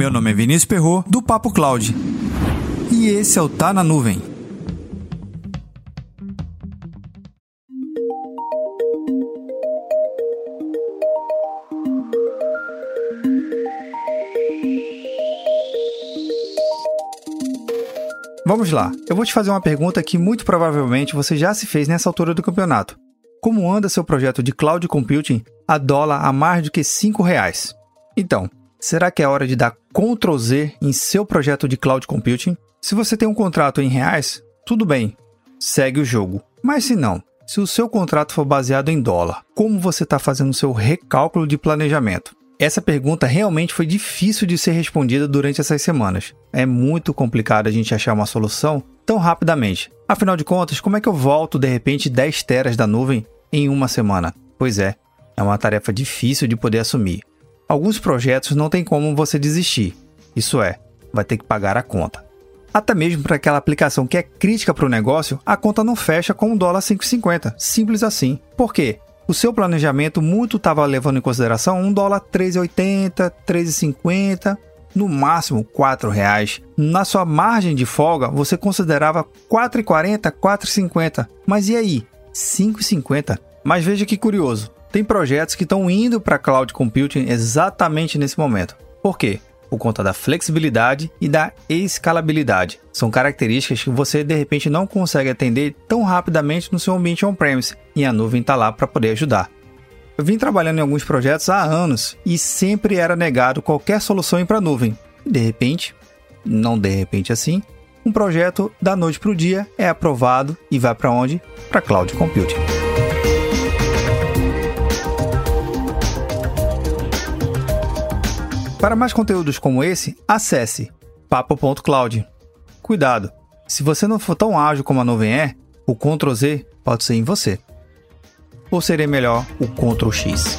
Meu nome é Vinícius Perro do Papo Cloud. E esse é o Tá na Nuvem. Vamos lá, eu vou te fazer uma pergunta que muito provavelmente você já se fez nessa altura do campeonato. Como anda seu projeto de cloud computing a dólar a mais do que 5 reais? Então, será que é hora de dar Ctrl Z em seu projeto de cloud computing? Se você tem um contrato em reais, tudo bem, segue o jogo. Mas se não, se o seu contrato for baseado em dólar, como você está fazendo o seu recálculo de planejamento? Essa pergunta realmente foi difícil de ser respondida durante essas semanas. É muito complicado a gente achar uma solução tão rapidamente. Afinal de contas, como é que eu volto de repente 10 teras da nuvem em uma semana? Pois é, é uma tarefa difícil de poder assumir. Alguns projetos não tem como você desistir. Isso é, vai ter que pagar a conta. Até mesmo para aquela aplicação que é crítica para o negócio, a conta não fecha com um dólar 5,50. Simples assim. Por quê? o seu planejamento muito estava levando em consideração um dólar 3,80, 3,50, no máximo R$ reais. Na sua margem de folga, você considerava 4,40, 4,50. Mas e aí? 5,50? Mas veja que curioso. Tem projetos que estão indo para cloud computing exatamente nesse momento. Por quê? por conta da flexibilidade e da escalabilidade. São características que você de repente não consegue atender tão rapidamente no seu ambiente on-premise e a nuvem está lá para poder ajudar. Eu vim trabalhando em alguns projetos há anos e sempre era negado qualquer solução para a nuvem. De repente, não de repente assim, um projeto da noite para o dia é aprovado e vai para onde? Para cloud computing. Para mais conteúdos como esse, acesse papo.cloud. Cuidado! Se você não for tão ágil como a nuvem é, o Ctrl Z pode ser em você. Ou seria melhor o Ctrl X.